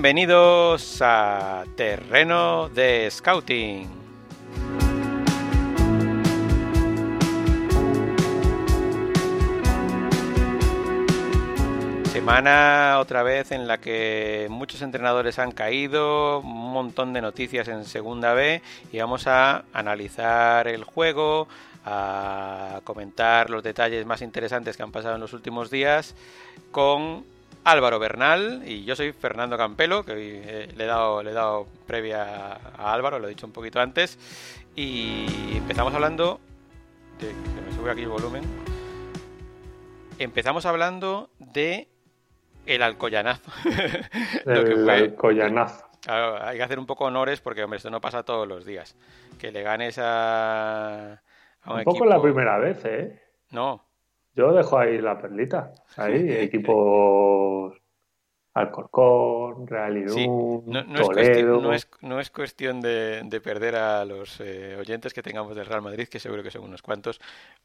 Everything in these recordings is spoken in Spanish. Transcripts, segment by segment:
Bienvenidos a Terreno de Scouting. Semana otra vez en la que muchos entrenadores han caído, un montón de noticias en Segunda B y vamos a analizar el juego, a comentar los detalles más interesantes que han pasado en los últimos días con Álvaro Bernal y yo soy Fernando Campelo, que eh, le, he dado, le he dado previa a Álvaro, lo he dicho un poquito antes, y empezamos hablando, de, se me sube aquí el volumen, empezamos hablando de el alcoyanazo. el alcoyanazo. hay que hacer un poco honores porque, hombre, esto no pasa todos los días. Que le ganes a, un, poco la primera vez, ¿eh? No. Yo dejo ahí la perlita. Ahí, equipos Alcorcón, Real no, Es cuestión, no, es, cuestión de, perder a los eh, oyentes que tengamos del Real Madrid, que seguro que son unos cuantos.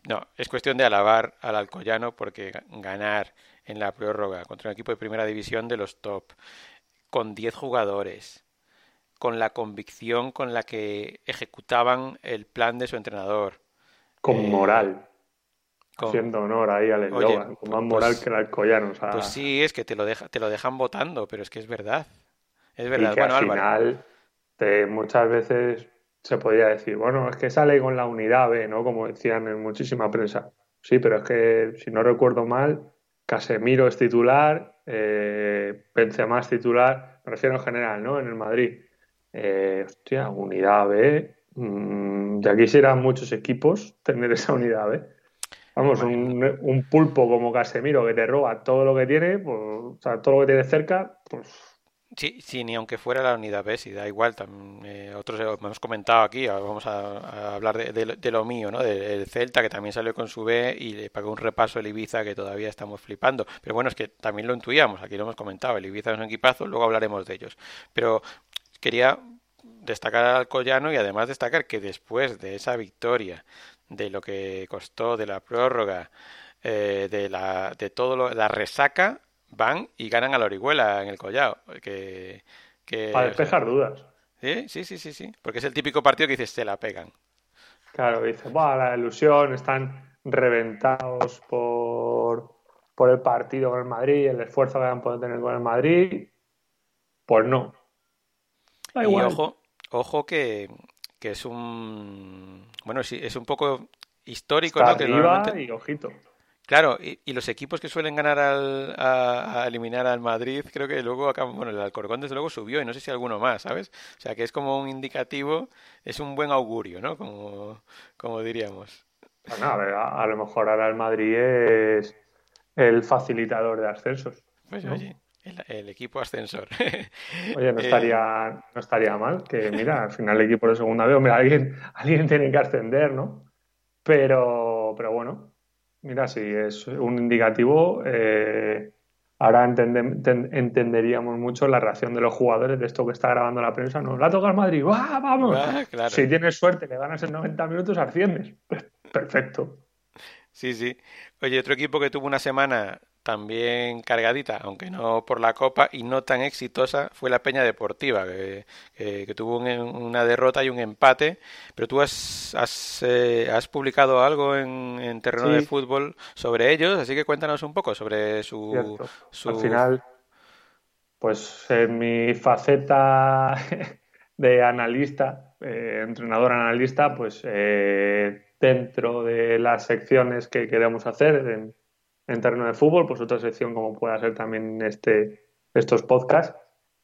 No, es cuestión de alabar al Alcoyano porque ganar en la prórroga contra un equipo de primera división de los top, con 10 jugadores, con la convicción con la que ejecutaban el plan de su entrenador. Con eh, moral. Haciendo honor ahí al eslogan, con más pues moral que el Alcoyano. Pues sí, es que te lo, deja, te lo dejan votando, pero es que es verdad. Es verdad. Y al final, muchas veces se podría decir, bueno, es que sale con la unidad B, ¿no? Como decían en muchísima prensa. Sí, pero es que, si no recuerdo mal, Casemiro es titular, eh, Benzema es titular, me refiero en general, ¿no? En el Madrid. Eh, hostia, unidad B. Mm, ya quisieran muchos equipos tener esa unidad B. Vamos, un, pulpo como Casemiro que te roba todo lo que tiene, pues, o sea, todo lo que tiene cerca, pues Sí, sí, ni aunque fuera la unidad B, si da igual. También, eh, otros hemos comentado aquí, vamos a, hablar de, lo mío, ¿no? Del Celta, que también salió con su B y le pagó un repaso el Ibiza que todavía estamos flipando. Pero bueno, es que también lo intuíamos, aquí lo hemos comentado. El Ibiza es un equipazo, luego hablaremos de ellos. Pero quería destacar al Collano y además destacar que después de esa victoria, de lo que costó, de la prórroga, eh, de, la, de todo lo, la resaca, van y ganan a la Orihuela en el Collao. Que, Para despejar dudas. ¿Sí? sí, sí, sí, sí. Porque es el típico partido que dices, se la pegan. Claro, dices, la ilusión, están reventados por, por el partido con el Madrid, el esfuerzo que van a poder tener con el Madrid. Pues no. y ojo, ojo que, que es un. Bueno, sí, es un poco histórico, ¿no? Que y ojito. Claro, y, los equipos que suelen ganar al, a, eliminar al Madrid, creo que luego acaban, bueno, el Alcorcón desde luego subió y no sé si alguno más, ¿sabes? O sea, que es como un indicativo, es un buen augurio, ¿no? Como, como diríamos. Bueno, a, ver, a, lo mejor ahora el Madrid es el facilitador de ascensos. Pues oye, el, equipo ascensor. Oye, no eh, estaría, no estaría mal que, mira, al final el equipo de segunda vez, alguien, alguien tiene que ascender, ¿no? Pero, pero bueno, Mira, si es un indicativo, eh, ahora entenderíamos mucho la reacción de los jugadores de esto que está grabando la prensa. Nos la toca el Madrid, ¡vamos! Ah, si tienes suerte, le ganas en 90 minutos, asciendes. Perfecto. Sí, sí. Oye, otro equipo que tuvo una semana también cargadita, aunque no por la Copa y no tan exitosa, fue la Peña Deportiva, que, que, tuvo una derrota y un empate. Pero tú has, has, eh, has publicado algo en, terreno de fútbol sobre ellos, así que cuéntanos un poco sobre su... Al final, pues en mi faceta de analista, eh, entrenador analista, pues eh, dentro de las secciones que queremos hacer en en terreno de fútbol, pues otra sección como pueda ser también este, estos podcasts.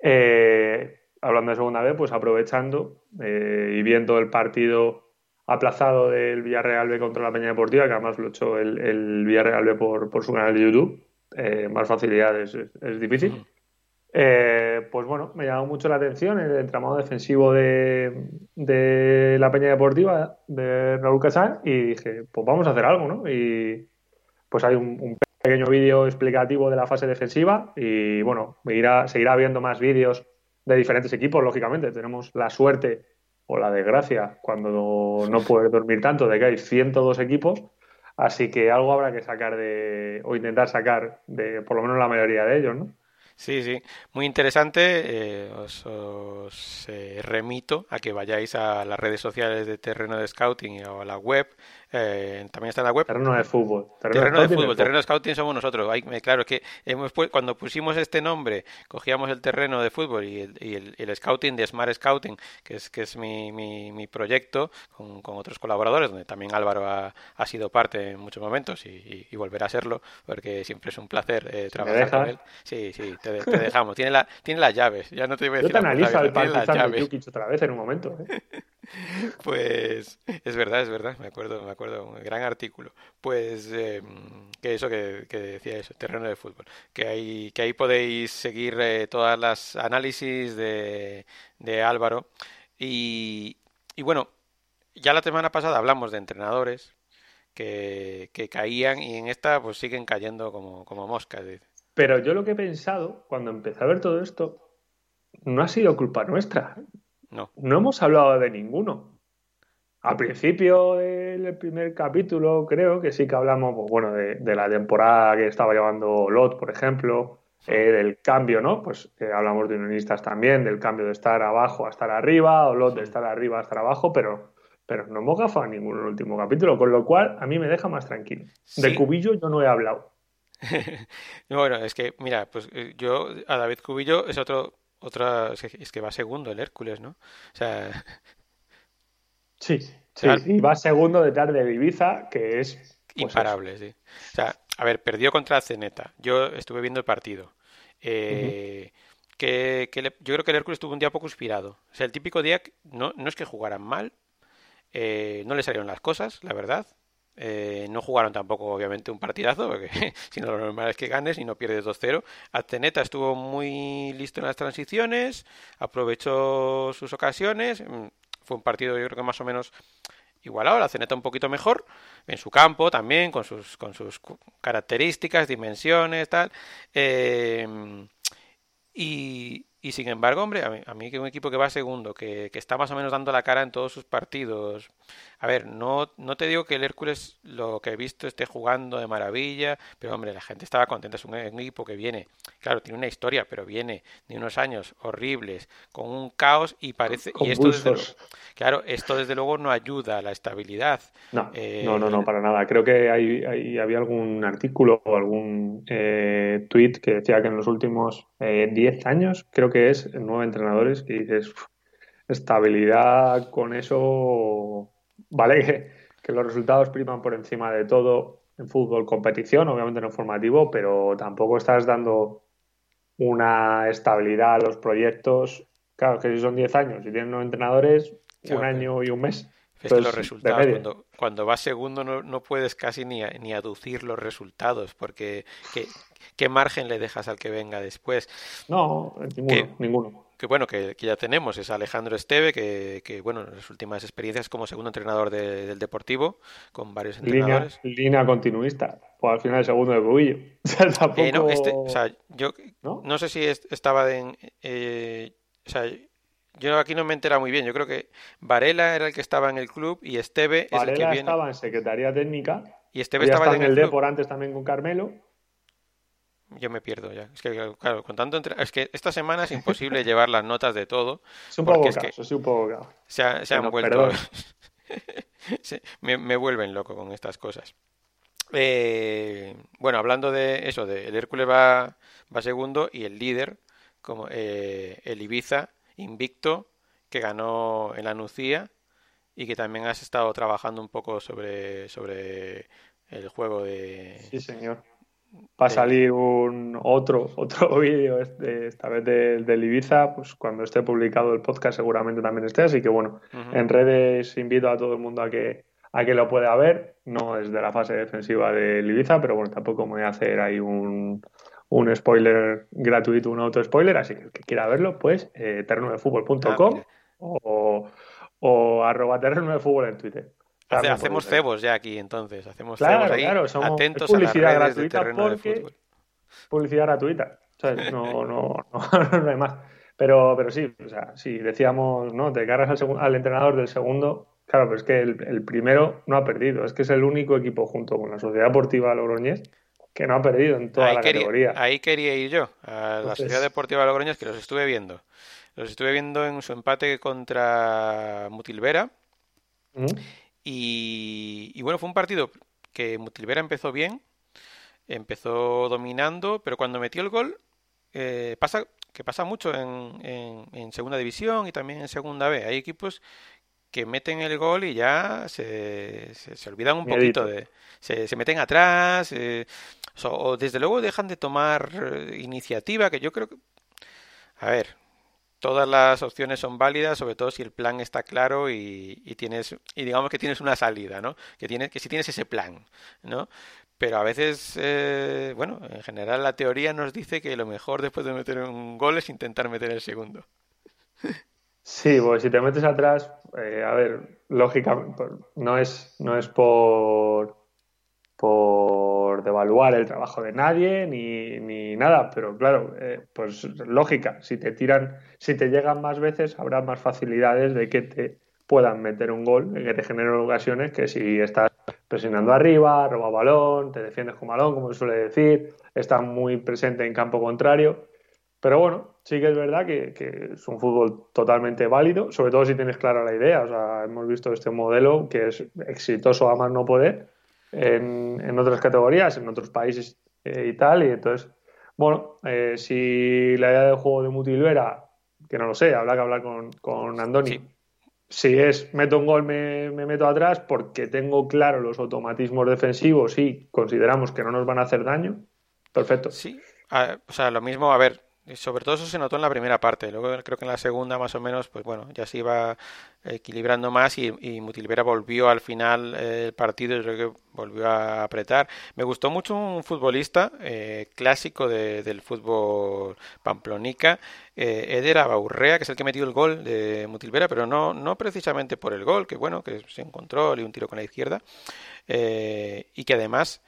Eh, hablando de segunda vez, pues aprovechando eh, y viendo el partido aplazado del Villarreal B contra la Peña Deportiva, que además lo ha hecho el, Villarreal B por, su canal de YouTube, eh, más facilidades es, difícil. pues bueno, me llamó mucho la atención el entramado defensivo de, de la Peña Deportiva de Raúl Casán y dije, pues vamos a hacer algo, ¿no? Y, pues hay un, pequeño vídeo explicativo de la fase defensiva y bueno, irá, seguirá viendo más vídeos de diferentes equipos, lógicamente. Tenemos la suerte o la desgracia cuando no puedes dormir tanto de que hay 102 equipos, así que algo habrá que sacar de, o intentar sacar de por lo menos la mayoría de ellos, ¿no? Sí, sí, muy interesante. Eh, os, eh, remito a que vayáis a las redes sociales de Terreno de Scouting o a la web eh, también está en la web. Terreno de fútbol. Terreno, de fútbol. Terreno de scouting somos nosotros. claro, es que hemos, cuando pusimos este nombre, cogíamos el terreno de fútbol y el, el, scouting de Smart Scouting, que es, que es mi, mi, proyecto, con, con, otros colaboradores, donde también Álvaro ha, ha sido parte en muchos momentos y, y, volverá a serlo, porque siempre es un placer eh, trabajar con él. Sí, sí, te, dejamos. tiene, la, tiene las llaves. Ya no te voy a decir. Yo te analizo el de otra vez en un momento. ¿eh? Pues es verdad, es verdad, me acuerdo, me acuerdo, un gran artículo. Pues eh, que eso que, decía eso, terreno de fútbol, que ahí, que ahí podéis seguir eh, todas las análisis de, de Álvaro. Y, y, bueno, ya la semana pasada hablamos de entrenadores que, que caían y en esta pues siguen cayendo como, como moscas. Pero yo lo que he pensado cuando empecé a ver todo esto no ha sido culpa nuestra. No. No hemos hablado de ninguno. Al principio del primer capítulo, creo que sí que hablamos, pues, bueno, de, la temporada que estaba llevando Lot, por ejemplo, eh, del cambio, ¿no? Pues eh, hablamos de unionistas también, del cambio de estar abajo a estar arriba, o Lot de estar arriba a estar abajo, pero, pero no hemos gafado ninguno en el último capítulo, con lo cual a mí me deja más tranquilo. De Cubillo yo no he hablado. bueno, es que, mira, pues eh, yo a David Cubillo es otro otra es que va segundo el Hércules, ¿no? O sea, sí, sí, y va segundo detrás de Ibiza, que es pues imparable, sí. O sea, a ver, perdió contra Zeneta. Yo estuve viendo el partido. Eh, que, yo creo que el Hércules tuvo un día poco inspirado. O sea, el típico día no, no es que jugaran mal, eh, no le salieron las cosas, la verdad. Eh, no jugaron tampoco, obviamente, un partidazo, porque si no, lo normal es que ganes y no pierdes 2-0. Ateneta estuvo muy listo en las transiciones, aprovechó sus ocasiones. Mm, fue un partido, yo creo que más o menos igualado. La Ceneta un poquito mejor en su campo también, con sus, con sus características, dimensiones, tal. Eh, y, y sin embargo, hombre, a mí, que un equipo que va segundo, que, que, está más o menos dando la cara en todos sus partidos. A ver, no, no te digo que el Hércules, lo que he visto, esté jugando de maravilla, pero hombre, la gente estaba contenta. Es un, equipo que viene, claro, tiene una historia, pero viene de unos años horribles, con un caos y parece. y esto desde, claro, esto desde luego no ayuda a la estabilidad. No, eh, no, no, no, para nada. Creo que hay, había algún artículo o algún eh, tweet que decía que en los últimos 10 eh, años, creo que es nueve entrenadores que dices, estabilidad con eso, vale que, los resultados priman por encima de todo en fútbol competición, obviamente no formativo, pero tampoco estás dando una estabilidad a los proyectos. Claro, que si son 10 años y tienen nueve entrenadores, un año y un mes. Es que los resultados, cuando, cuando, vas segundo no, no puedes casi ni, ni, aducir los resultados, porque ¿qué, margen le dejas al que venga después? No, ninguno. ninguno. Que bueno, que, ya tenemos, es Alejandro Esteve, que, que bueno, en las últimas experiencias como segundo entrenador del Deportivo, con varios entrenadores. Línea, continuista, pues al final el segundo de Bubillo. Eh, no, este, o sea, yo ¿No? sé si estaba en... Eh, o sea, yo aquí no me entera muy bien. Yo creo que Varela era el que estaba en el club y Esteve es el que viene. estaba en Secretaría Técnica. Y Esteve estaba en el, Depor antes también con Carmelo. Yo me pierdo ya. Es que, claro, con tanto Es que esta semana es imposible llevar las notas de todo. Es un poco es un poco Se, han vuelto. me, vuelven loco con estas cosas. Eh, bueno, hablando de eso, de el Hércules va, va segundo y el líder, como eh, el Ibiza, invicto que ganó en la Nucía y que también has estado trabajando un poco sobre, sobre el juego de... Sí, señor. Va a salir un otro otro vídeo este, esta vez del Ibiza, pues cuando esté publicado el podcast seguramente también esté, así que bueno, en redes invito a todo el mundo a que a que lo pueda ver, no es de la fase defensiva del Ibiza, pero bueno, tampoco me voy a hacer ahí un, un spoiler gratuito, un auto spoiler, así que el que quiera verlo, pues eh, terrenodefutbol.com ah, o, o arroba terreno de fútbol en Twitter. Hacemos cebos ya aquí entonces, hacemos cebos ahí, atentos publicidad a las redes gratuita de Publicidad gratuita, No, no, no, no, hay más. Pero, pero sí, o sea, si decíamos, ¿no? Te cargas al, al entrenador del segundo, claro, pero es que el, el, primero no ha perdido, es que es el único equipo junto con la Sociedad Deportiva Logroñés que no ha perdido en toda la categoría. Ahí quería ir yo, a la Sociedad Deportiva Logroñés, que los estuve viendo. Los estuve viendo en su empate contra Mutilvera. Y, y, bueno, fue un partido que Mutilvera empezó bien, empezó dominando, pero cuando metió el gol, eh, pasa que pasa mucho en, en, segunda división y también en segunda B. Hay equipos que meten el gol y ya se, se, olvidan un poquito de... Se, se meten atrás, eh, o desde luego dejan de tomar eh, iniciativa, que yo creo que... A ver, todas las opciones son válidas, sobre todo si el plan está claro y, y, tienes y digamos que tienes una salida, ¿no? Que tienes que si tienes ese plan, ¿no? Pero a veces, eh, bueno, en general la teoría nos dice que lo mejor después de meter un gol es intentar meter el segundo. Sí, pues si te metes atrás, eh, a ver, lógicamente, no es, no es por, por devaluar el trabajo de nadie ni, ni nada, pero claro, eh, pues lógica, si te tiran, si te llegan más veces, habrá más facilidades de que te puedan meter un gol, que te generen ocasiones, que si estás presionando arriba, roba balón, te defiendes con balón, como se suele decir, estás muy presente en campo contrario. Pero bueno, sí que es verdad que, es un fútbol totalmente válido, sobre todo si tienes clara la idea. O sea, hemos visto este modelo que es exitoso a más no poder en, en otras categorías, en otros países eh, y tal. Y entonces, bueno, eh, si la idea del juego de Mutilvera, que no lo sé, habrá que hablar con, con Andoni si es meto un gol, me, meto atrás porque tengo claro los automatismos defensivos y consideramos que no nos van a hacer daño, perfecto. Sí, o sea, lo mismo, a ver, sobre todo eso se notó en la primera parte. Luego creo que en la segunda más o menos, pues bueno, ya se iba equilibrando más y, y Mutilvera volvió al final eh, el partido y creo que volvió a apretar. Me gustó mucho un futbolista eh, clásico del fútbol pamplonica, eh, Eder Abaurrea, que es el que metió el gol de Mutilvera, pero no, no precisamente por el gol, que bueno, que se encontró y un tiro con la izquierda, y que además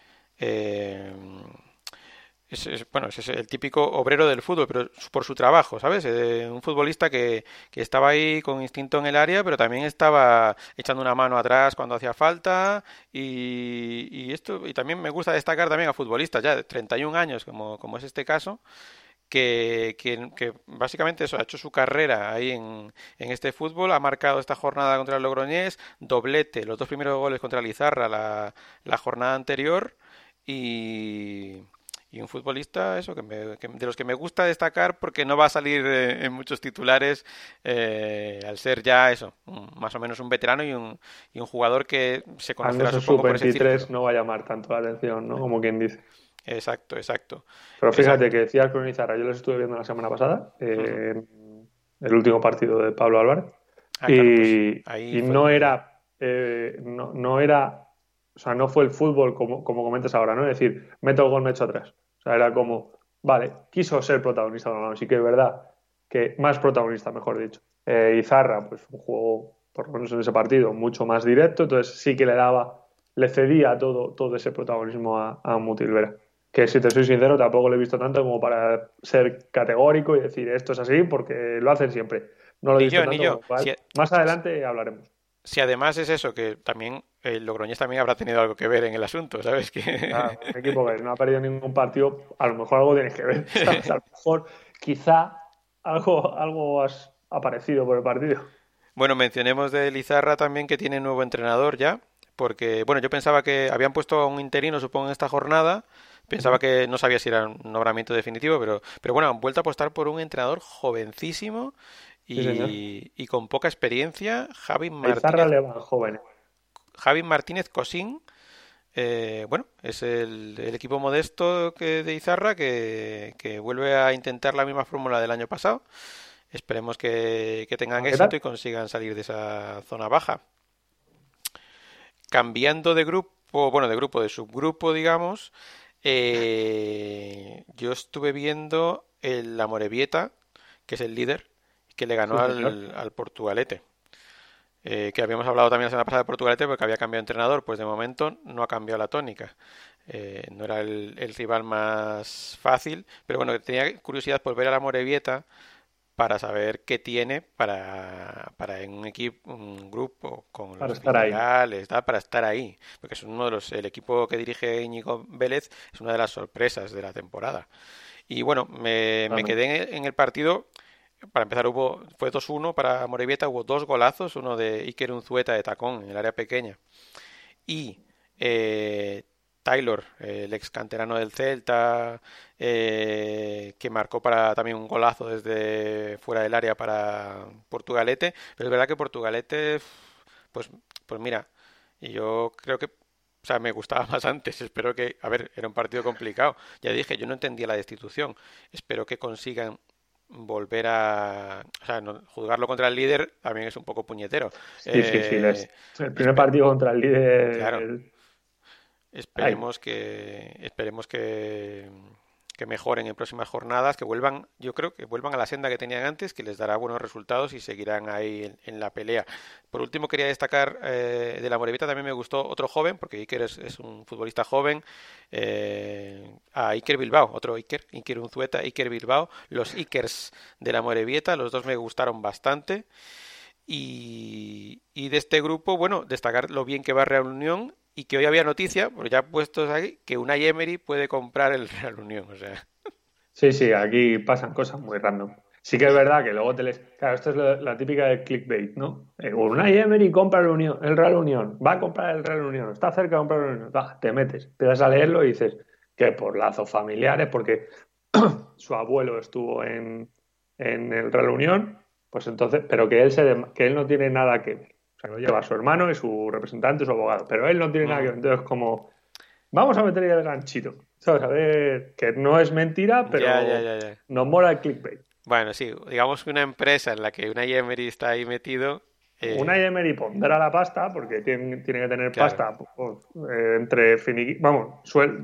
es, bueno, es el típico obrero del fútbol, pero por su trabajo, ¿sabes? Eh, un futbolista que, que, estaba ahí con instinto en el área, pero también estaba echando una mano atrás cuando hacía falta y, esto y también me gusta destacar también a futbolistas ya de 31 años, como, como es este caso, que, que, básicamente eso, ha hecho su carrera ahí en, en, este fútbol, ha marcado esta jornada contra el Logroñés, doblete, los dos primeros goles contra Lizarra la, la jornada anterior y y un futbolista eso que, de los que me gusta destacar porque no va a salir eh, en muchos titulares eh, al ser ya eso más o menos un veterano y un, y un jugador que se conoce a su 23 no va a llamar tanto la atención no como quien dice. Exacto exacto. Pero fíjate que decía con Izarra yo los estuve viendo la semana pasada eh, el último partido de Pablo Álvarez ah, y, pues y no era no, no era o sea, no fue el fútbol como, como comentas ahora, ¿no? Es decir, meto el gol, me echo atrás. O sea, era como, vale, quiso ser protagonista, no, sí que es verdad que más protagonista, mejor dicho. Eh, Izarra, pues un juego, por lo menos en ese partido, mucho más directo, entonces sí que le daba, le cedía todo, todo ese protagonismo a, a Mutilvera. Que si te soy sincero, tampoco lo he visto tanto como para ser categórico y decir esto es así, porque lo hacen siempre. No lo he visto tanto. Más adelante hablaremos si además es eso, que también el Logroñés también habrá tenido algo que ver en el asunto, ¿sabes? Que... un equipo que no ha perdido ningún partido, a lo mejor algo tiene que ver. A lo mejor, quizá, algo, algo has aparecido por el partido. Bueno, mencionemos de Lizarra también que tiene nuevo entrenador ya, porque, bueno, yo pensaba que habían puesto a un interino, supongo, en esta jornada. Pensaba que no sabía si era un nombramiento definitivo, pero, pero bueno, han vuelto a apostar por un entrenador jovencísimo y, con poca experiencia, Javi Martínez. Javi Martínez Cosín. Eh, bueno, es el, equipo modesto que, de Izarra que, vuelve a intentar la misma fórmula del año pasado. Esperemos que, tengan éxito y consigan salir de esa zona baja. Cambiando de grupo, bueno, de grupo, de subgrupo, digamos, eh, yo estuve viendo el, la Morevieta, que es el líder, que le ganó al, al, Portugalete. Eh, que habíamos hablado también la semana pasada de Portugalete porque había cambiado de entrenador, pues de momento no ha cambiado la tónica. Eh, no era el, rival más fácil, pero bueno, tenía curiosidad por ver a la Morevieta para saber qué tiene para, para en un equipo, un grupo con Para los estar ahí. filiales, tal, para estar ahí. Porque es uno de los, el equipo que dirige Íñigo Vélez es una de las sorpresas de la temporada. Y bueno, me, me quedé en el, en el partido. Para empezar, hubo, fue 2-1 para Morevieta, hubo dos golazos, uno de Iker Unzueta de tacón en el área pequeña y eh, Taylor, el ex canterano del Celta, eh, que marcó para también un golazo desde fuera del área para Portugalete. Pero es verdad que Portugalete, pues, pues mira, yo creo que, o sea, me gustaba más antes. Espero que, a ver, era un partido complicado. Ya dije, yo no entendía la destitución. Espero que consigan volver a, o sea, no- juzgarlo contra el líder también es un poco puñetero. Difícil. Eh, Es el primer partido contra el líder. Claro. el- Esperemos que esperemos que, que mejoren en próximas jornadas, que vuelvan, yo creo que vuelvan a la senda que tenían antes, que les dará buenos resultados y seguirán ahí en, la pelea. Por último, quería destacar eh, de la Morevita también me gustó otro joven, porque Iker es, es un futbolista joven, eh, a Iker Bilbao, otro Iker, Iker Unzueta, Iker Bilbao, los Ikers de la Morevieta, los dos me gustaron bastante. Y, y de este grupo, bueno, destacar lo bien que va Real Unión y que hoy había noticia, pues ya puestos aquí, que Unai Emery puede comprar el Real Unión. O sea, Sí, sí, aquí pasan cosas muy random. Sí que es verdad que luego te les... Claro, esto es la, típica del clickbait, ¿no? Eh, Unai Emery compra el, Unión, el Real Unión, va a comprar el Real Unión, está cerca de comprar el Unión. Va, te metes, te vas a leerlo y dices que por lazos familiares, porque su abuelo estuvo en, en el Real Unión, pues entonces, pero que él, se, que él no tiene nada que ver. O sea, lo lleva su hermano y su representante, su abogado, pero él no tiene nada que ver. Entonces, como, vamos a meter ahí el ganchito. ¿Sabes? A ver, que no es mentira, pero ya, ya, ya, ya. nos mola el clickbait. Bueno, sí, digamos que una empresa en la que Unai Emery está ahí metido. eh, Una Emery pondrá la pasta porque tiene, tiene que tener Claro. pasta pues, eh, entre finiqui- vamos, sueldo.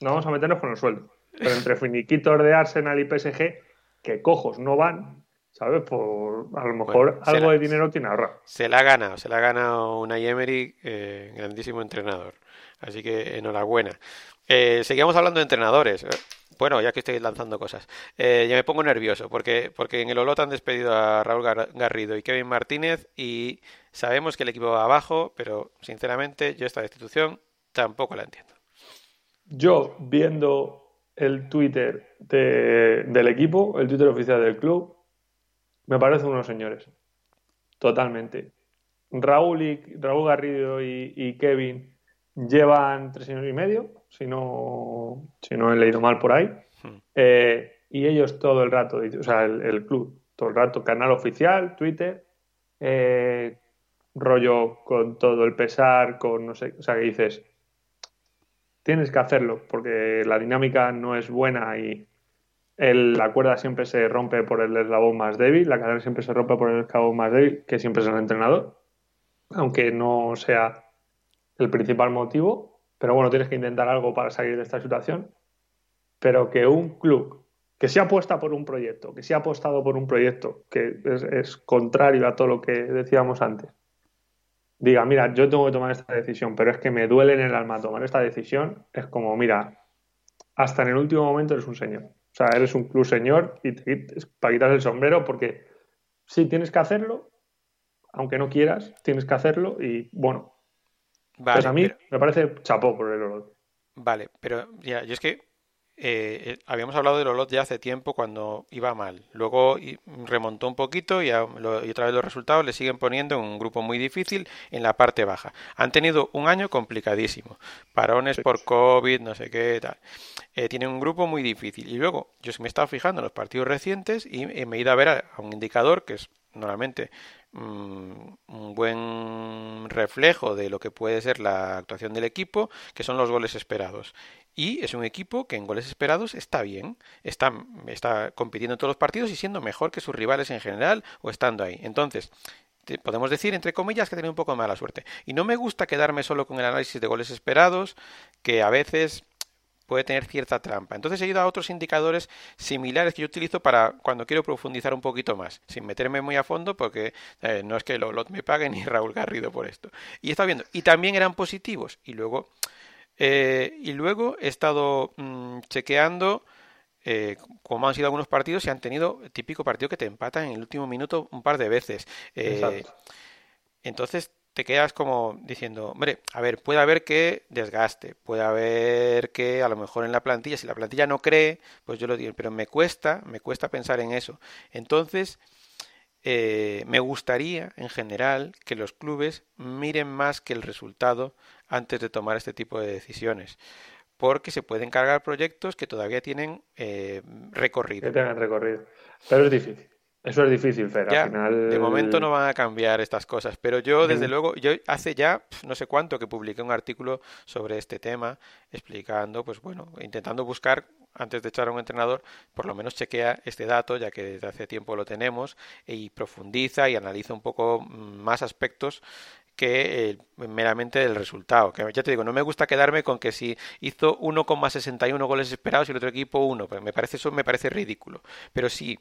No vamos a meternos con el sueldo, pero entre finiquitos de Arsenal y PSG que cojos no van, ¿sabes? Por a lo mejor Bueno, algo la- de dinero tiene ahorrado. Se la ha ganado, se la ha ganado Unai Emery, eh, grandísimo entrenador. Así que enhorabuena. Eh, seguíamos hablando de entrenadores. Eh, Bueno, ya que estoy lanzando cosas. Eh, ya me pongo nervioso porque, porque en el Olot han despedido a Raúl Gar- Garrido y Kevin Martínez y sabemos que el equipo va abajo, pero sinceramente yo esta destitución tampoco la entiendo. Yo viendo el Twitter de- del equipo, el Twitter oficial del club, me parecen unos señores. Totalmente. Raúl, y, Raúl Garrido y, y Kevin llevan tres años y medio, si no, si no he leído mal por ahí. Hmm. Eh, y ellos todo el rato, o sea, el, el club, todo el rato, canal oficial, Twitter, eh, rollo con todo el pesar, con no sé, o sea, que dices, tienes que hacerlo porque la dinámica no es buena y la cuerda siempre se rompe por el eslabón más débil, la cadena siempre se rompe por el eslabón más débil, que siempre es el entrenador, aunque no sea el principal motivo, pero bueno, tienes que intentar algo para salir de esta situación, pero que un club que se apuesta por un proyecto, que se ha apostado por un proyecto que es, es contrario a todo lo que decíamos antes, diga, mira, yo tengo que tomar esta decisión, pero es que me duele en el alma tomar esta decisión, es como, mira, hasta en el último momento eres un señor. O sea, eres un club señor y te para quitar el sombrero porque sí tienes que hacerlo, aunque no quieras, tienes que hacerlo y bueno, Vale, pues a mí pero- me parece chapó por el Olot. Vale, pero ya, yo es que eh, eh, habíamos hablado del Olot ya hace tiempo cuando iba mal. Luego remontó un poquito y, a- lo- y otra vez los resultados le siguen poniendo en un grupo muy difícil en la parte baja. Han tenido un año complicadísimo. Parones Sí. por COVID, no sé qué, tal. Eh, tienen un grupo muy difícil. Y luego yo me he estado fijando en los partidos recientes y me he ido a ver a, a un indicador que es normalmente un buen reflejo de lo que puede ser la actuación del equipo, que son los goles esperados. Y es un equipo que en goles esperados está bien, está, está compitiendo en todos los partidos y siendo mejor que sus rivales en general o estando ahí. Entonces, podemos decir, entre comillas, que tiene un poco de mala suerte. Y no me gusta quedarme solo con el análisis de goles esperados, que a veces puede tener cierta trampa. Entonces he ido a otros indicadores similares que yo utilizo para cuando quiero profundizar un poquito más, sin meterme muy a fondo, porque eh, no es que Lolot me pague ni Raúl Garrido por esto. Y he estado viendo, y también eran positivos. Y luego, eh, y luego he estado mm, chequeando eh, como han sido algunos partidos, y han tenido el típico partido que te empatan en el último minuto un par de veces. Eh, entonces te quedas como diciendo, hombre, a ver, puede haber que desgaste, puede haber que a lo mejor en la plantilla, si la plantilla no cree, pues yo lo digo, pero me cuesta, me cuesta pensar en eso. Entonces, eh, me gustaría, en general, que los clubes miren más que el resultado antes de tomar este tipo de decisiones porque se pueden cargar proyectos que todavía tienen eh, recorrido. Que tengan recorrido. Pero es difícil. Eso es difícil, Fer. Al final... De momento no van a cambiar estas cosas, pero yo, desde luego, yo hace ya no sé cuánto que publiqué un artículo sobre este tema, explicando, pues bueno, intentando buscar, antes de echar a un entrenador, por lo menos chequea este dato, ya que desde hace tiempo lo tenemos, y profundiza y analiza un poco mm, más aspectos que eh, meramente del resultado. Que ya te digo, no me gusta quedarme con que si hizo 1,61 goles esperados y el otro equipo 1, pues me parece eso me parece ridículo. Pero sí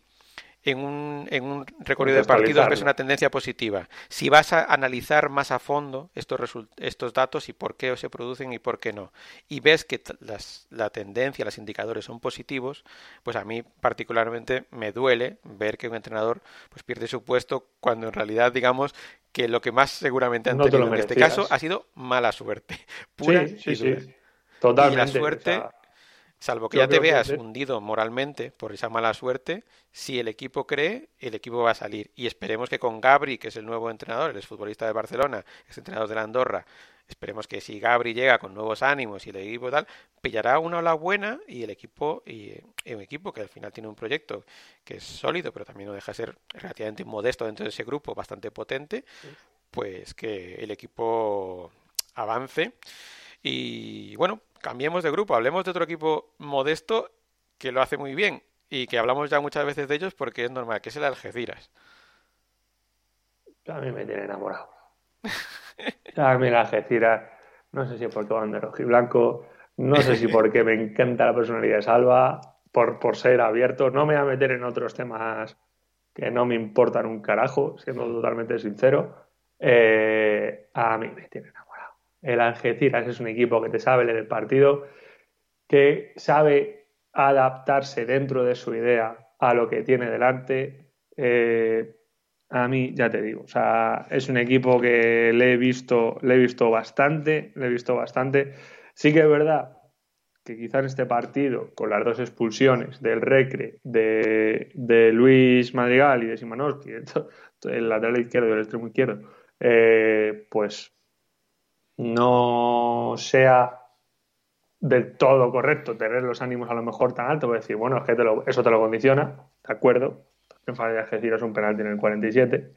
en un, en un recorrido de partidos ves una tendencia positiva. Si vas a analizar más a fondo estos, estos datos y por qué se producen y por qué no, y ves que las, la tendencia, los indicadores son positivos, pues a mí particularmente me duele ver que un entrenador pues pierde su puesto cuando en realidad digamos que lo que más seguramente han tenido en este caso ha sido mala suerte. Pura sí, sí, Totalmente. Y la suerte... Salvo que ya te veas hundido moralmente por esa mala suerte, si el equipo cree, el equipo va a salir. Y esperemos que con Gabri, que es el nuevo entrenador, el futbolista de Barcelona, es entrenador de la Andorra, esperemos que si Gabri llega con nuevos ánimos y el equipo tal, pillará una ola buena y el equipo, y, un equipo que al final tiene un proyecto que es sólido, pero también no deja de ser relativamente modesto dentro de ese grupo, bastante potente, pues que el equipo avance. Y bueno, cambiemos de grupo, hablemos de otro equipo modesto que lo hace muy bien y que hablamos ya muchas veces de ellos porque es normal, que es el Algeciras. A mí me tiene enamorado. A mí el Algeciras, no sé si porque van de rojo y blanco, no sé si porque me encanta la personalidad de Salva, por, por ser abierto, no me voy a meter en otros temas que no me importan un carajo, siendo totalmente sincero. Eh, a mí me tiene enamorado. El Algeciras es un equipo que te sabe leer el partido, que sabe adaptarse dentro de su idea a lo que tiene delante. Eh, a mí, ya te digo, o sea, es un equipo que le he visto, le he visto bastante, le he visto bastante. Sí que es verdad que quizá en este partido, con las dos expulsiones del Recre, de, Luis Madrigal y de Simanowski, el lateral izquierdo y el extremo izquierdo, eh, pues no sea del todo correcto tener los ánimos a lo mejor tan altos, a decir, bueno, es que eso te lo condiciona, de acuerdo, en falla de es un penalti en el 47,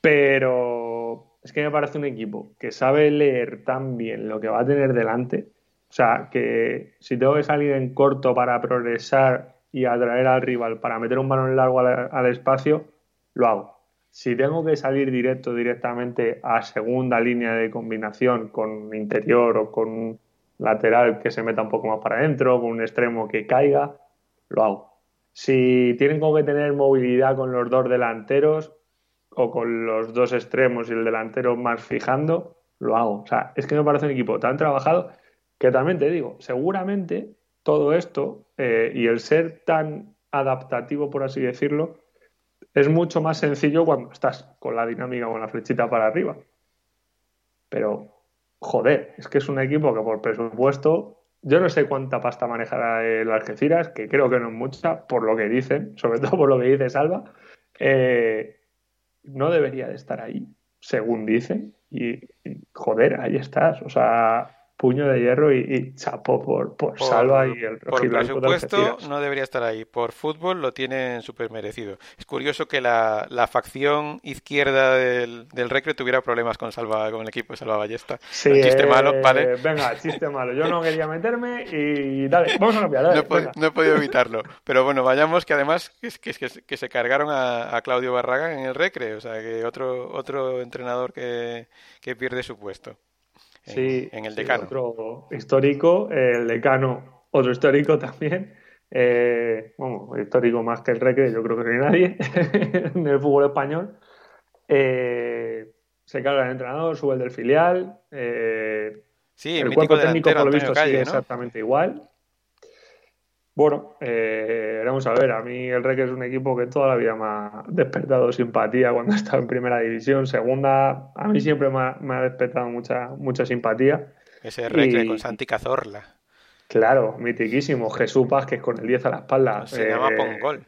pero es que me parece un equipo que sabe leer tan bien lo que va a tener delante, o sea, que si tengo que salir en corto para progresar y atraer al rival para meter un balón largo al espacio, lo hago si tengo que salir directo directamente a segunda línea de combinación con interior o con lateral que se meta un poco más para adentro, con un extremo que caiga, lo hago. Si tengo que tener movilidad con los dos delanteros o con los dos extremos y el delantero más fijando, lo hago. O sea, es que me parece un equipo tan trabajado que también te digo, seguramente todo esto eh, y el ser tan adaptativo, por así decirlo, es mucho más sencillo cuando estás con la dinámica con la flechita para arriba. Pero, joder, es que es un equipo que por presupuesto, yo no sé cuánta pasta manejará el Algeciras, que creo que no es mucha, por lo que dicen, sobre todo por lo que dice Salva, eh, no debería de estar ahí, según dicen. Y, y, joder, ahí estás. O sea, puño de hierro y, chapó por, por, Salva y el Por presupuesto no debería estar ahí. Por fútbol lo tienen súper merecido. Es curioso que la, la facción izquierda del, del Recre tuviera problemas con Salva con el equipo de Salva Ballesta. Sí, chiste malo, ¿vale? Venga, chiste malo. Yo no quería meterme y dale, vamos a cambiar. no, he podido evitarlo. Pero bueno, vayamos que además que, que, que se cargaron a, a, Claudio Barraga en el Recre. O sea, que otro, otro entrenador que, que pierde su puesto sí, en el decano. otro histórico, el decano, otro histórico también. Eh, bueno, histórico más que el Recre, yo creo que no hay nadie en el fútbol español. Eh, se carga el entrenador, sube el del filial. Eh, sí, el cuerpo técnico, por lo visto, sigue exactamente igual. Bueno, eh, vamos a ver, a mí el REC es un equipo que toda la vida me ha despertado simpatía cuando he estado en primera división. Segunda, a mí siempre me ha, despertado mucha, mucha simpatía. Ese REC con Santi Cazorla. Claro, mitiquísimo. Jesús Vázquez con el 10 a la espalda. Sin nada eh, gol.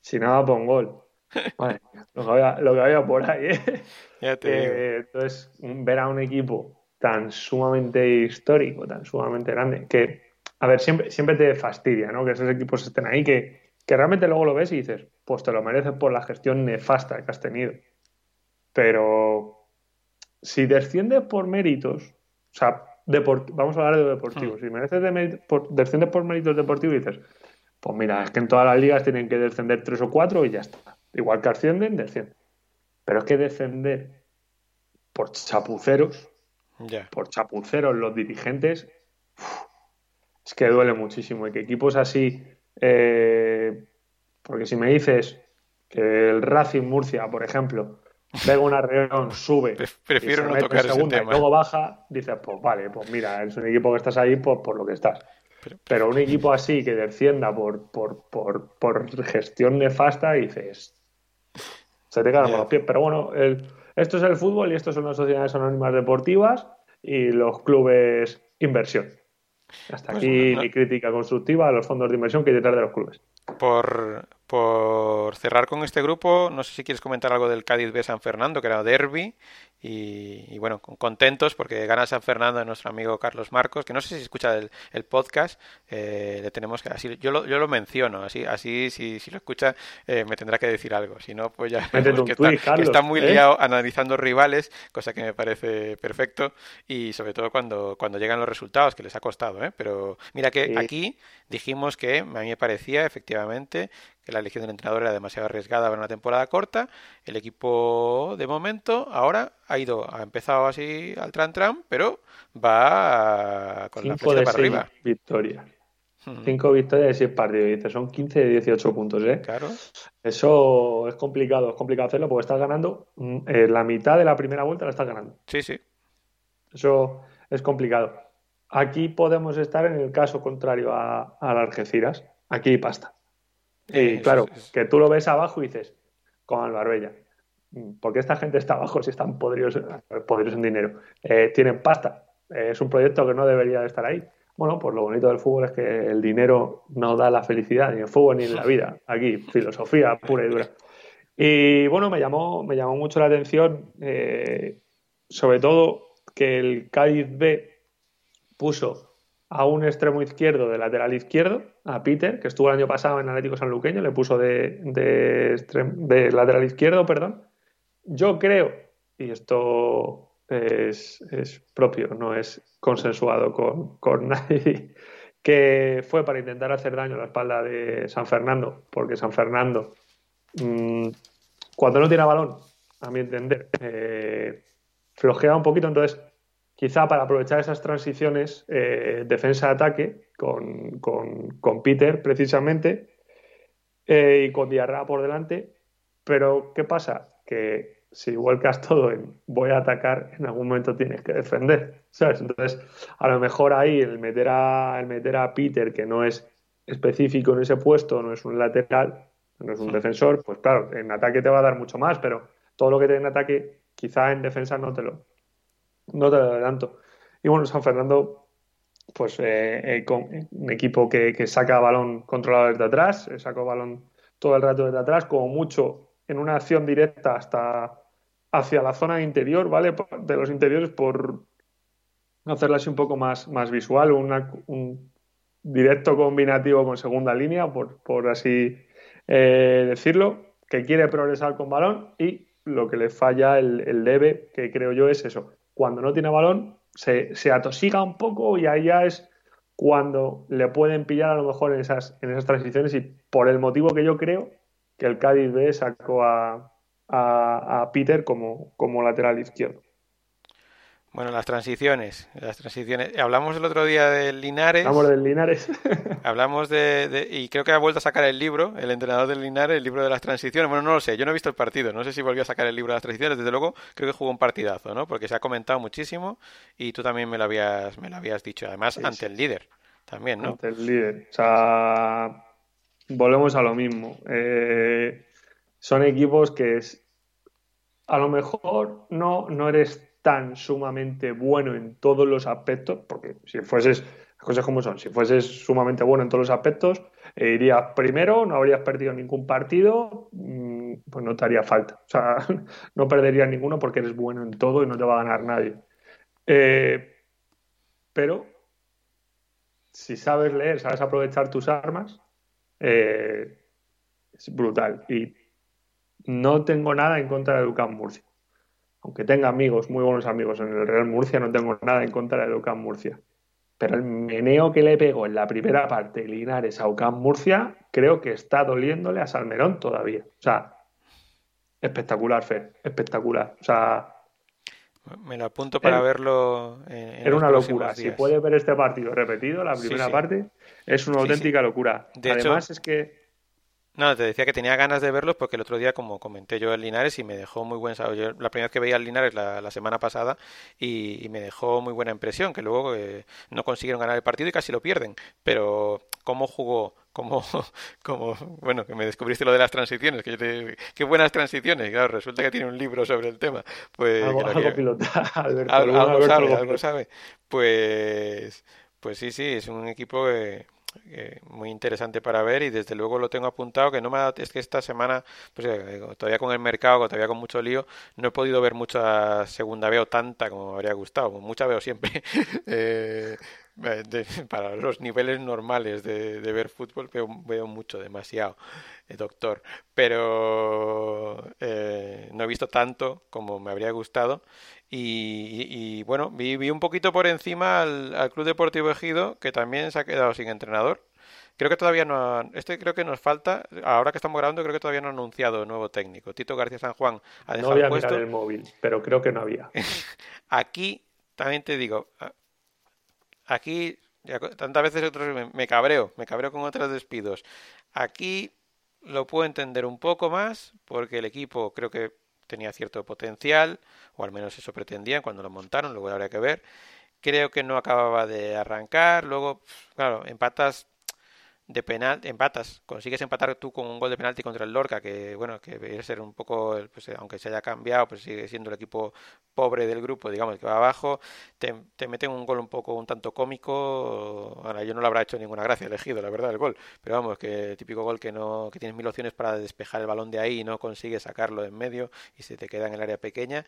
Sin nada gol. lo, que había, por ahí, ¿eh? eh entonces, ver a un equipo tan sumamente histórico, tan sumamente grande, que a ver, siempre, siempre te fastidia, ¿no? Que esos equipos estén ahí, que, que realmente luego lo ves y dices, pues te lo mereces por la gestión nefasta que has tenido. Pero si desciendes por méritos, o sea, vamos a hablar de deportivos, hmm. si mereces de por, desciendes por méritos deportivos y dices, pues mira, es que en todas las ligas tienen que descender tres o cuatro y ya está. Igual que ascienden, descienden. Pero es que descender por chapuceros, por chapuceros los dirigentes, es que duele muchísimo. Y que equipos así, eh, porque si me dices que el Racing Murcia, por ejemplo, pega una reunión, sube, prefiero no tocar ese tema. y luego baja, dices, pues vale, pues mira, es un equipo que estás ahí pues, por lo que estás. Pero, un equipo así que descienda por, por, por, por gestión nefasta, dices, se te quedan los pies. Pero bueno, el, esto es el fútbol y esto son las sociedades anónimas deportivas y los clubes inversión. Hasta pues aquí mi crítica constructiva a los fondos de inversión que hay detrás de los clubes. Por, por cerrar con este grupo, no sé si quieres comentar algo del Cádiz B San Fernando, que era derby, y, bueno, contentos porque gana San Fernando de nuestro amigo Carlos Marcos, que no sé si escucha el, podcast, eh, le tenemos que así, yo lo, yo lo menciono, así, así si, si lo escucha eh, me tendrá que decir algo, si no pues ya que, está, muy ¿eh? liado analizando rivales, cosa que me parece perfecto y sobre todo cuando, cuando llegan los resultados, que les ha costado, ¿eh? pero mira que aquí dijimos que a mí me parecía efectivamente que la elección del entrenador era demasiado arriesgada para una temporada corta. El equipo de momento ahora ha ido, ha empezado así al tran tran, pero va con la flecha para arriba. Victorias. Cinco victorias de seis partidos. Son 15 de 18 puntos, ¿eh? Claro. Eso es complicado, es complicado hacerlo porque estás ganando mm, eh, la mitad de la primera vuelta la estás ganando. Sí, sí. Eso es complicado. Aquí podemos estar en el caso contrario a, a las Algeciras. Aquí pasta. Y claro, que tú lo ves abajo y dices, con Albarbella, ¿por qué esta gente está abajo si están podridos, podridos en dinero? Eh, tienen pasta, es un proyecto que no debería de estar ahí. Bueno, pues lo bonito del fútbol es que el dinero no da la felicidad, ni en el fútbol ni en la vida. Aquí, filosofía pura y dura. Y bueno, me llamó, me llamó mucho la atención, eh, sobre todo que el Cádiz B puso a un extremo izquierdo de lateral izquierdo, a Peter, que estuvo el año pasado en Atlético Sanluqueño, le puso de, de, lateral izquierdo, perdón. Yo creo, y esto es, propio, no es consensuado con, nadie, que fue para intentar hacer daño a la espalda de San Fernando, porque San Fernando, mm, cuando no tiene balón, a mi entender, eh, flojea un poquito, entonces quizá para aprovechar esas transiciones eh, defensa-ataque con, con, Peter precisamente eh, y con Diarra por delante. Pero ¿qué pasa? Que si vuelcas todo en voy a atacar, en algún momento tienes que defender. ¿sabes? Entonces, a lo mejor ahí el meter a, el meter a Peter, que no es específico en ese puesto, no es un lateral, no es un defensor, pues claro, en ataque te va a dar mucho más, pero todo lo que te en ataque, quizá en defensa no te lo, no te lo adelanto. Y bueno, San Fernando, pues eh, eh, con un equipo que, saca balón controlado desde atrás, eh, sacó balón todo el rato desde atrás, como mucho en una acción directa hasta hacia la zona interior, ¿vale? De los interiores por hacerla así un poco más, más visual, un directo combinativo con segunda línea, por, por así decirlo, que quiere progresar con balón y lo que le falla el, el debe, que creo yo es eso, cuando no tiene balón, se, se atosiga un poco y ahí ya es cuando le pueden pillar a lo mejor en esas, en esas transiciones y por el motivo que yo creo que el Cádiz B sacó a, a, a Peter como, como lateral izquierdo. Bueno, las transiciones, las transiciones. Hablamos el otro día del Linares. Hablamos del Linares. hablamos de, y creo que ha vuelto a sacar el libro, el entrenador del Linares, el libro de las transiciones. Bueno, no lo sé, yo no he visto el partido, no sé si volvió a sacar el libro de las transiciones. Desde luego, creo que jugó un partidazo, ¿no? Porque se ha comentado muchísimo y tú también me lo habías, me lo habías dicho. Además, ante el líder. también, ¿no? Ante el líder. O sea, volvemos a lo mismo. Eh, son equipos que a lo mejor no, no eres tan sumamente bueno en todos los aspectos, porque si fueses, las cosas como son, si fueses sumamente bueno en todos los aspectos, eh, irías primero, no habrías perdido ningún partido, mm, pues no te haría falta. O sea, no perderías ninguno porque eres bueno en todo y no te va a ganar nadie. Eh, pero si sabes leer, sabes aprovechar tus armas, eh, es brutal. Y no tengo nada en contra de Ducán Murcia. Aunque tenga amigos, muy buenos amigos en el Real Murcia, no tengo nada en contra de Ducán Murcia. Pero el meneo que le pegó en la primera parte Linares a Murcia, creo que está doliéndole a Salmerón todavía. O sea, espectacular, Fer, espectacular. O sea, me lo apunto para verlo. En, era una locura. Si puedes ver este partido repetido, la primera parte, es una auténtica locura. Además, es que no, te decía que tenía ganas de verlos porque el otro día, como comenté yo, el Linares y me dejó muy buen sabor. Yo la primera vez que veía al Linares la, semana pasada y, me dejó muy buena impresión, que luego eh, no consiguieron ganar el partido y casi lo pierden. Pero cómo jugó, cómo, cómo bueno, que me descubriste lo de las transiciones, que yo te, qué buenas transiciones. Claro, resulta que tiene un libro sobre el tema. Pues algo, Alberto, algo, sabe, algo sabe. Pues, pues sí, sí, es un equipo que muy interesante para ver y desde luego lo tengo apuntado que no me ha, es que esta semana pues eh, todavía con el mercado todavía con mucho lío no he podido ver mucha segunda veo tanta como me habría gustado mucha veo siempre eh, para los niveles normales de, ver fútbol veo, veo mucho demasiado doctor pero no he visto tanto como me habría gustado y, bueno, vi, un poquito por encima al, Club Deportivo Ejido, que también se ha quedado sin entrenador. Creo que todavía no. este creo que nos falta. Ahora que estamos grabando, creo que todavía no ha anunciado nuevo técnico. Tito García San Juan ha dejado No voy a puesto. el móvil, pero creo que no había. aquí, también te digo, aquí, tantas veces otros me, me cabreo, me cabreo con otros despidos. Aquí lo puedo entender un poco más, porque el equipo creo que tenía cierto potencial, o al menos eso pretendían cuando lo montaron, luego habría que ver. Creo que no acababa de arrancar, luego, claro, empatas de penal, empatas, consigues empatar tú con un gol de penalti contra el Lorca, que bueno, que debe ser un poco, pues, aunque se haya cambiado, pues sigue siendo el equipo pobre del grupo, digamos, que va abajo, te, te meten un gol un poco un tanto cómico, ahora yo no lo habrá hecho ninguna gracia elegido, la verdad, el gol, pero vamos, que típico gol que no, que tienes mil opciones para despejar el balón de ahí y no consigues sacarlo en medio y se te queda en el área pequeña,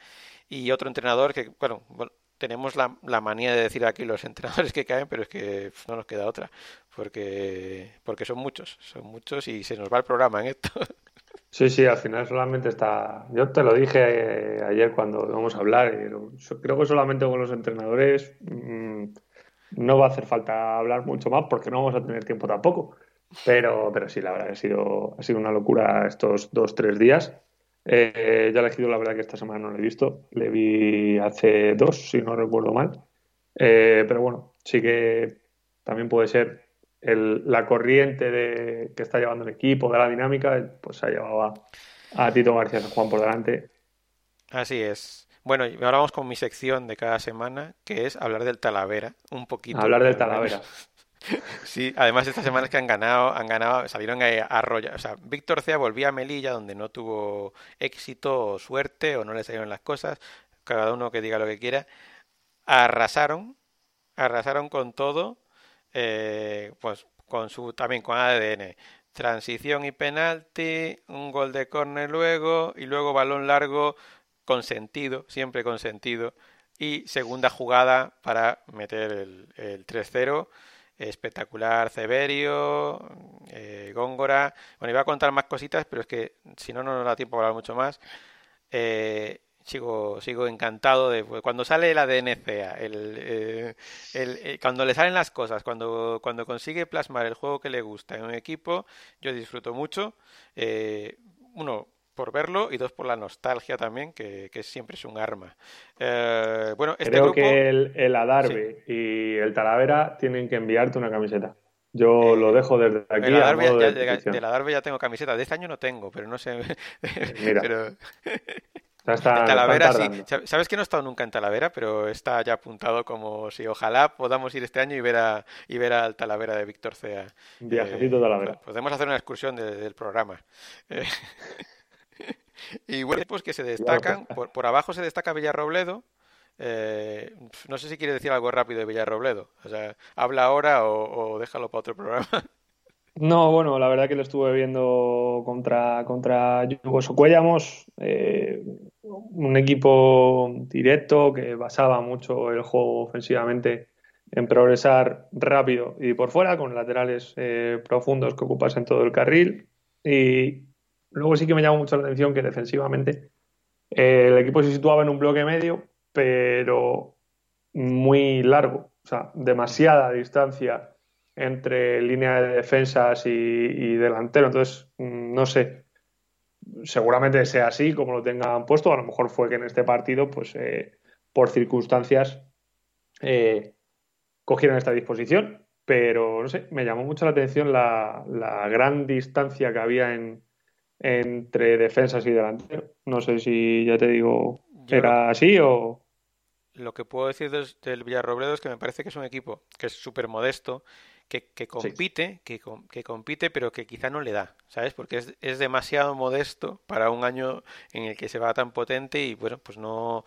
y otro entrenador que, bueno, bueno tenemos la, la, manía de decir aquí los entrenadores que caen, pero es que no nos queda otra, porque, porque son muchos, son muchos y se nos va el programa en esto. Sí, sí, al final solamente está. Yo te lo dije eh, ayer cuando vamos a hablar, creo que solamente con los entrenadores mm, no va a hacer falta hablar mucho más porque no vamos a tener tiempo tampoco. Pero, pero sí, la verdad ha sido, ha sido una locura estos dos, tres días. Eh, ya he elegido, la verdad que esta semana no lo he visto. Le vi hace dos, si no recuerdo mal. Eh, pero bueno, sí que también puede ser la corriente de, que está llevando el equipo, de la dinámica, pues ha llevado a, Tito García Juan por delante. Así es. Bueno, ahora vamos con mi sección de cada semana, que es hablar del Talavera, un poquito. Hablar del Talavera. Sí, además estas semanas que han ganado, han ganado, salieron a arrollar. O sea, Víctor Cea volvía a Melilla, donde no tuvo éxito o suerte o no le salieron las cosas, cada uno que diga lo que quiera. Arrasaron, arrasaron con todo, eh, pues con su también con ADN. Transición y penalti, un gol de córner luego y luego balón largo consentido, siempre consentido y segunda jugada para meter el, el 3-0 espectacular Severio, eh, Góngora. Bueno, iba a contar más cositas, pero es que si no, no nos da tiempo para hablar mucho más. Eh, sigo, sigo encantado de pues, cuando sale la DNCA, el, eh, el, cuando le salen las cosas, cuando, cuando consigue plasmar el juego que le gusta en un equipo, yo disfruto mucho. uno, por verlo y dos por la nostalgia también, que, siempre es un arma. Eh, bueno, este Creo que el, el Adarve y el Talavera tienen que enviarte una camiseta. Yo eh, lo dejo desde aquí. El Adarve ya, de, la Adarve ya tengo camiseta. De este año no tengo, pero no sé. Mira. Talavera, sí. Sabes que no he estado nunca en Talavera, pero está ya apuntado como si ojalá podamos ir este año y ver a y ver al Talavera de Víctor Cea. Viajecito Talavera. Podemos hacer una excursión del programa. Eh, y bueno, pues que se destacan, por, por abajo se destaca Villarrobledo, eh, no sé si quiere decir algo rápido de Villarrobledo. O sea, habla ahora o, déjalo para otro programa. No, bueno, la verdad que lo estuve viendo contra, contra Yugoso Cuellamos, eh, un equipo directo que basaba mucho el juego ofensivamente en progresar rápido y por fuera, con laterales eh, profundos que ocupasen todo el carril. Y luego sí que me llamó mucho la atención que defensivamente el equipo se situaba en un bloque medio, pero muy largo, o sea, demasiada distancia entre línea de defensas y, delantero. Entonces, mm, no sé, seguramente sea así como lo tengan puesto. A lo mejor fue que en este partido, pues eh, por circunstancias, eh, cogieron esta disposición. Pero no sé, me llamó mucho la atención la, gran distancia que había entre defensas y delantero. No sé si ya te digo, ¿era así o.? lo que puedo decir del, Villarrobledo es que me parece que es un equipo que es súper modesto, que, que compite, que, que, compite, pero que quizá no le da, ¿sabes? Porque es, es, demasiado modesto para un año en el que se va tan potente y bueno, pues no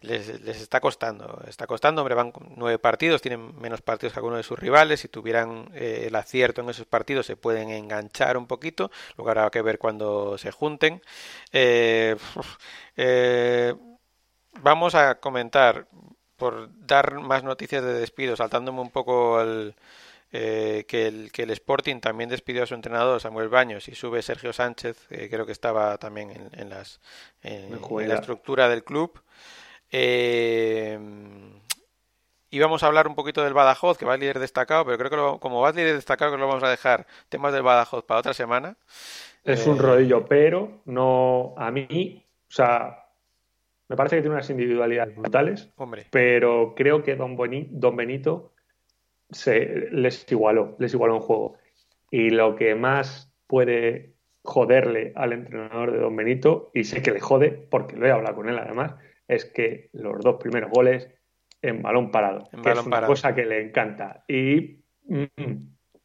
les, les está costando, está costando, hombre, van nueve partidos, tienen menos partidos que algunos de sus rivales, si tuvieran eh, el acierto en esos partidos se pueden enganchar un poquito, lo que habrá que ver cuando se junten. Eh, eh, vamos a comentar, por dar más noticias de despido, saltándome un poco el, eh, que, el, que el Sporting también despidió a su entrenador Samuel Baños y sube Sergio Sánchez, que creo que estaba también en, las, en, la estructura del club. Eh, y vamos a hablar un poquito del Badajoz, que va a líder destacado, pero creo que como va líder destacado, que lo vamos a dejar temas del Badajoz para otra semana. Es un eh, rodillo, pero no a mí, o sea, me parece que tiene unas individualidades brutales, pero creo que Don, Don Benito se, les igualó, les igualó en juego. Y lo que más puede joderle al entrenador de Don Benito, y sé que le jode, porque lo he hablado con él además, es que los dos primeros goles en balón parado, que es una cosa que le encanta. Y mm,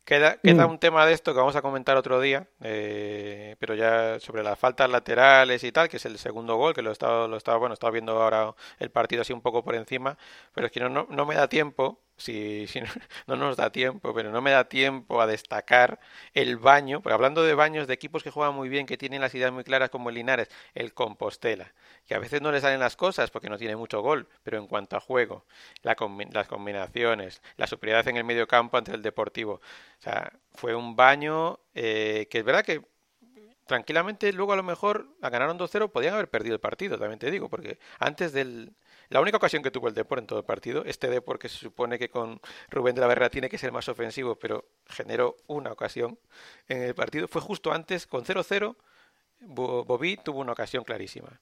Queda, queda mm. un tema de esto que vamos a comentar otro día, eh, pero ya sobre las faltas laterales y tal, que es el segundo gol, que lo estaba, lo estaba, bueno, estaba viendo ahora el partido así un poco por encima, pero es que no, no, no me da tiempo si, si no, nos da tiempo, pero no me da tiempo a destacar el baño, porque hablando de baños de equipos que juegan muy bien, que tienen las ideas muy claras como el Linares, el Compostela, que a veces no le salen las cosas porque no tiene mucho gol, pero en cuanto a juego, la, las combinaciones, la superioridad en el medio campo ante el Deportivo, o sea, fue un baño eh, que es verdad que tranquilamente luego a lo mejor la ganaron 2-0, podían haber perdido el partido, también te digo, porque antes del la única ocasión que tuvo el Depor en todo el partido, este Depor que se supone que con Rubén de la Verra tiene que ser más ofensivo, pero generó una ocasión en el partido, fue justo antes, con 0-0, Bobby tuvo una ocasión clarísima.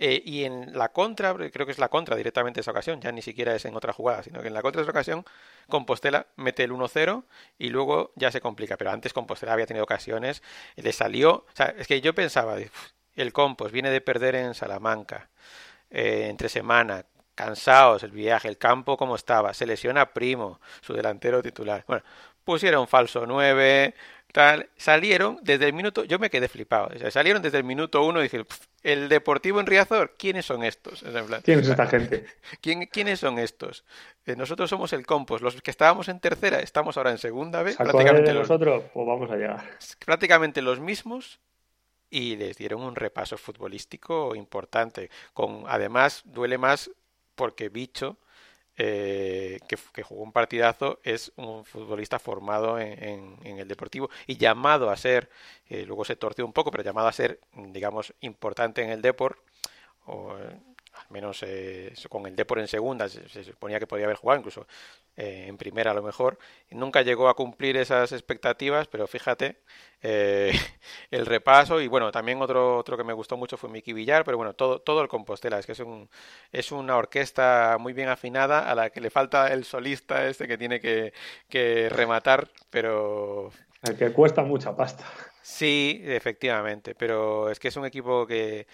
Eh, y en la contra, creo que es la contra directamente esa ocasión, ya ni siquiera es en otra jugada, sino que en la contra de esa ocasión, Compostela mete el 1-0 y luego ya se complica. Pero antes Compostela había tenido ocasiones, le salió. O sea, es que yo pensaba, el Compos viene de perder en Salamanca, eh, entre semana, cansados, el viaje, el campo como estaba, se lesiona Primo, su delantero titular. Bueno, pusieron falso 9, tal, salieron desde el minuto, yo me quedé flipado, salieron desde el minuto 1 y dije, el Deportivo en Riazor, ¿quiénes son estos? ¿Quién es esta gente? ¿Quién, ¿Quiénes son estos? Eh, nosotros somos el Compos, los que estábamos en tercera, estamos ahora en segunda vez. Prácticamente nosotros, pues vamos a llegar. Prácticamente los mismos y les dieron un repaso futbolístico importante. Con, además, duele más porque Bicho, eh, que, jugó un partidazo, es un futbolista formado en, el Deportivo y llamado a ser, eh, luego se torció un poco, pero llamado a ser, digamos, importante en el Deport. O, al menos eh, con el Depor en segunda, se, suponía que podía haber jugado, incluso eh, en primera a lo mejor. Nunca llegó a cumplir esas expectativas, pero fíjate, eh, el repaso y bueno, también otro, otro que me gustó mucho fue Miki Villar, pero bueno, todo, todo el Compostela, es que es, un, es una orquesta muy bien afinada a la que le falta el solista este que tiene que, que rematar, pero... El que cuesta mucha pasta. Sí, efectivamente, pero es que es un equipo que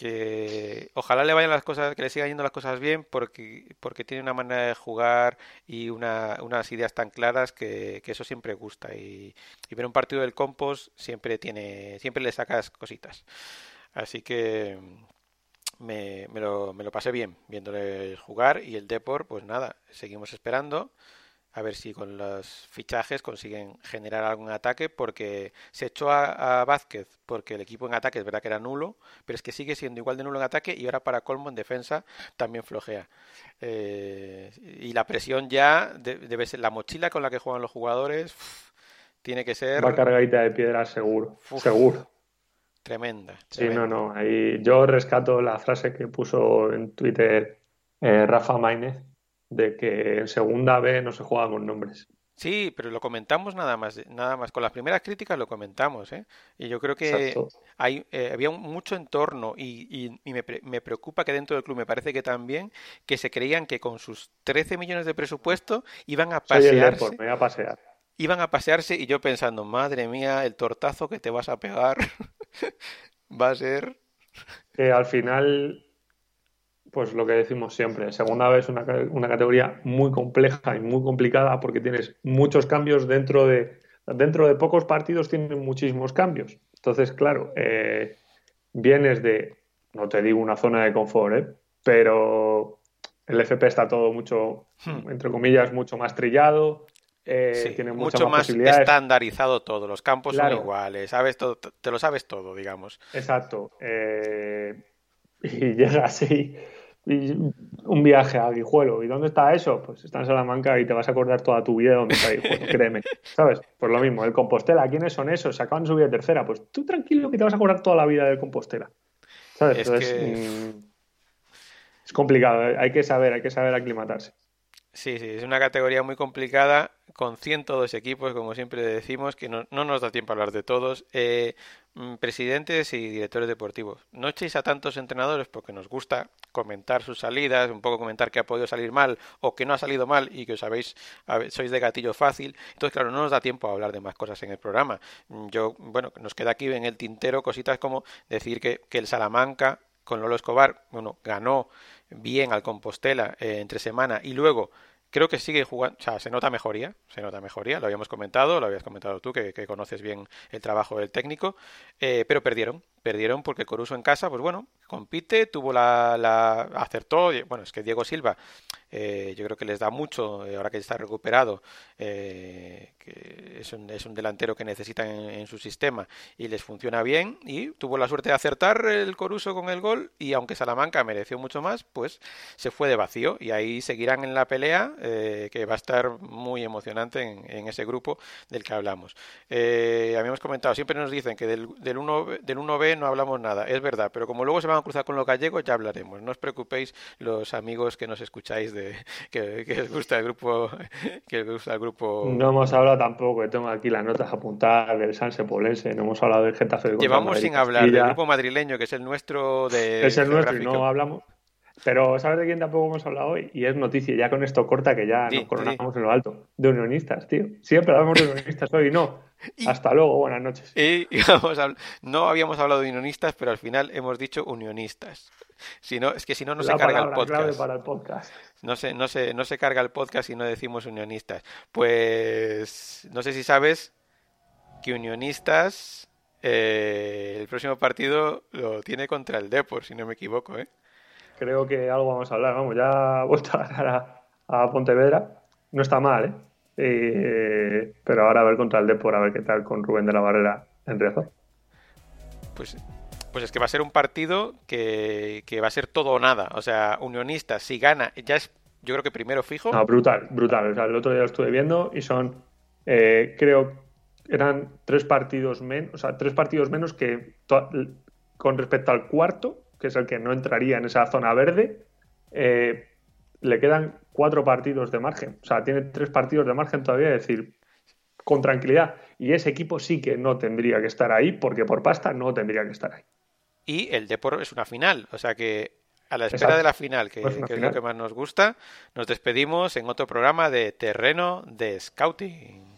que ojalá le vayan las cosas, que le sigan yendo las cosas bien, porque, porque tiene una manera de jugar y una, unas ideas tan claras que, eso siempre gusta. Y, y, ver un partido del Compost siempre tiene, siempre le sacas cositas. Así que me, lo, me lo pasé bien viéndole jugar y el Depor, pues nada, seguimos esperando a ver si con los fichajes consiguen generar algún ataque, porque se echó a, Vázquez, porque el equipo en ataque es verdad que era nulo, pero es que sigue siendo igual de nulo en ataque y ahora para colmo en defensa también flojea. Eh, y la presión ya debe ser la mochila con la que juegan los jugadores, tiene que ser... Va cargadita de piedra seguro, seguro. Tremenda, Sí, no, no. Ahí yo rescato la frase que puso en Twitter eh, Rafa Maínez de que en segunda B no se juega con nombres. Sí, pero lo comentamos nada más, nada más. Con las primeras críticas lo comentamos, ¿eh? Y yo creo que hay, eh, había mucho entorno y, y, me, me, preocupa que dentro del club me parece que también que se creían que con sus 13 millones de presupuesto iban a pasearse. me a pasear. Iban a pasearse y yo pensando, madre mía, el tortazo que te vas a pegar va a ser... Que al final pues lo que decimos siempre, segunda vez una, una categoría muy compleja y muy complicada porque tienes muchos cambios dentro de, dentro de pocos partidos tienen muchísimos cambios. Entonces, claro, eh, vienes de, no te digo una zona de confort, ¿eh? pero el FP está todo mucho, hmm. entre comillas, mucho más trillado. Eh, tiene mucho más, estandarizado todo, los campos son iguales, sabes todo, te lo sabes todo, digamos. Exacto. y llega así un viaje a Guijuelo. ¿Y dónde está eso? Pues está en Salamanca y te vas a acordar toda tu vida de dónde está Guijuelo, créeme. ¿Sabes? Pues lo mismo, el Compostela, ¿quiénes son esos? Se acaban de subir a tercera. Pues tú tranquilo que te vas a acordar toda la vida del Compostela. ¿Sabes? Es Entonces, mm, es complicado, ¿eh? hay que saber, hay que saber aclimatarse. Sí, sí, es una categoría muy complicada con 102 equipos, como siempre decimos, que no, nos da tiempo a hablar de todos. Eh, mm, presidentes y directores deportivos. No echéis a tantos entrenadores porque nos gusta comentar sus salidas, un poco comentar que ha podido salir mal o que no ha salido mal y que os habéis, sois de gatillo fácil. Entonces, claro, no nos da tiempo a hablar de más cosas en el programa. Mm, yo, bueno, nos queda aquí en el tintero cositas como decir que, que el Salamanca con Lolo Escobar, bueno, ganó bien al Compostela eh, entre semana y luego creo que sigue jugando, o sea, se nota mejoría, se nota mejoría, lo habíamos comentado, lo habías comentado tú, que, conoces bien el trabajo del técnico, eh, pero perdieron, perdieron porque Coruso en casa, pues bueno, compite, tuvo la, la acertó, bueno, es que Diego Silva, eh, yo creo que les da mucho, eh, ahora que está recuperado, es un, es un, delantero que necesitan en, su sistema y les funciona bien y tuvo la suerte de acertar el Coruso con el gol y aunque Salamanca mereció mucho más, pues se fue de vacío y ahí seguirán en la pelea que va a estar muy emocionante en, ese grupo del que hablamos. habíamos comentado, siempre nos dicen que del, del 1 del 1B no hablamos nada, es verdad, pero como luego se van a cruzar con los gallegos, ya hablaremos. No os preocupéis, los amigos que nos escucháis, de que, que os gusta el grupo. que os gusta el grupo. No hemos hablado tampoco, que tengo aquí las notas apuntadas del Sanse Polense, no hemos hablado del Getafe. Llevamos sin hablar del grupo madrileño, que es el nuestro de. Es el nuestro y no hablamos. Pero ¿sabes de quién tampoco hemos hablado hoy? Y es noticia, ya con esto corta que ya nos coronamos en lo alto. De unionistas, tío. Siempre hablamos de unionistas hoy, no. Hasta luego, buenas noches. Y, no habíamos hablado de unionistas, pero al final hemos dicho unionistas. Si no, es que si no, no se carga el podcast. Para el podcast. No se, no, se, no se carga el podcast si no decimos unionistas. Pues no sé si sabes que unionistas eh, el próximo partido lo tiene contra el Depor, si no me equivoco, ¿eh? creo que algo vamos a hablar. Vamos, ya vuelto a a, Pontevedra. No está mal, ¿eh? ¿Eh? Pero ahora a ver contra el Depor, a ver qué tal con Rubén de la Barrera en Riazor. Pues, pues es que va a ser un partido que, va a ser todo o nada. O sea, Unionista, si gana, ya es, yo creo que primero fijo. No, brutal, brutal. O sea, el otro día lo estuve viendo y son, eh, creo, eran tres partidos menos, o sea, tres partidos menos que con respecto al cuarto que es el que no entraría en esa zona verde, eh, le quedan cuatro partidos de margen. O sea, tiene tres partidos de margen todavía, es decir, con tranquilidad. Y ese equipo sí que no tendría que estar ahí, porque por pasta no tendría que estar ahí. Y el Depor es una final, o sea que a la espera de la final, que, es lo que más nos gusta, nos despedimos en otro programa de terreno de scouting.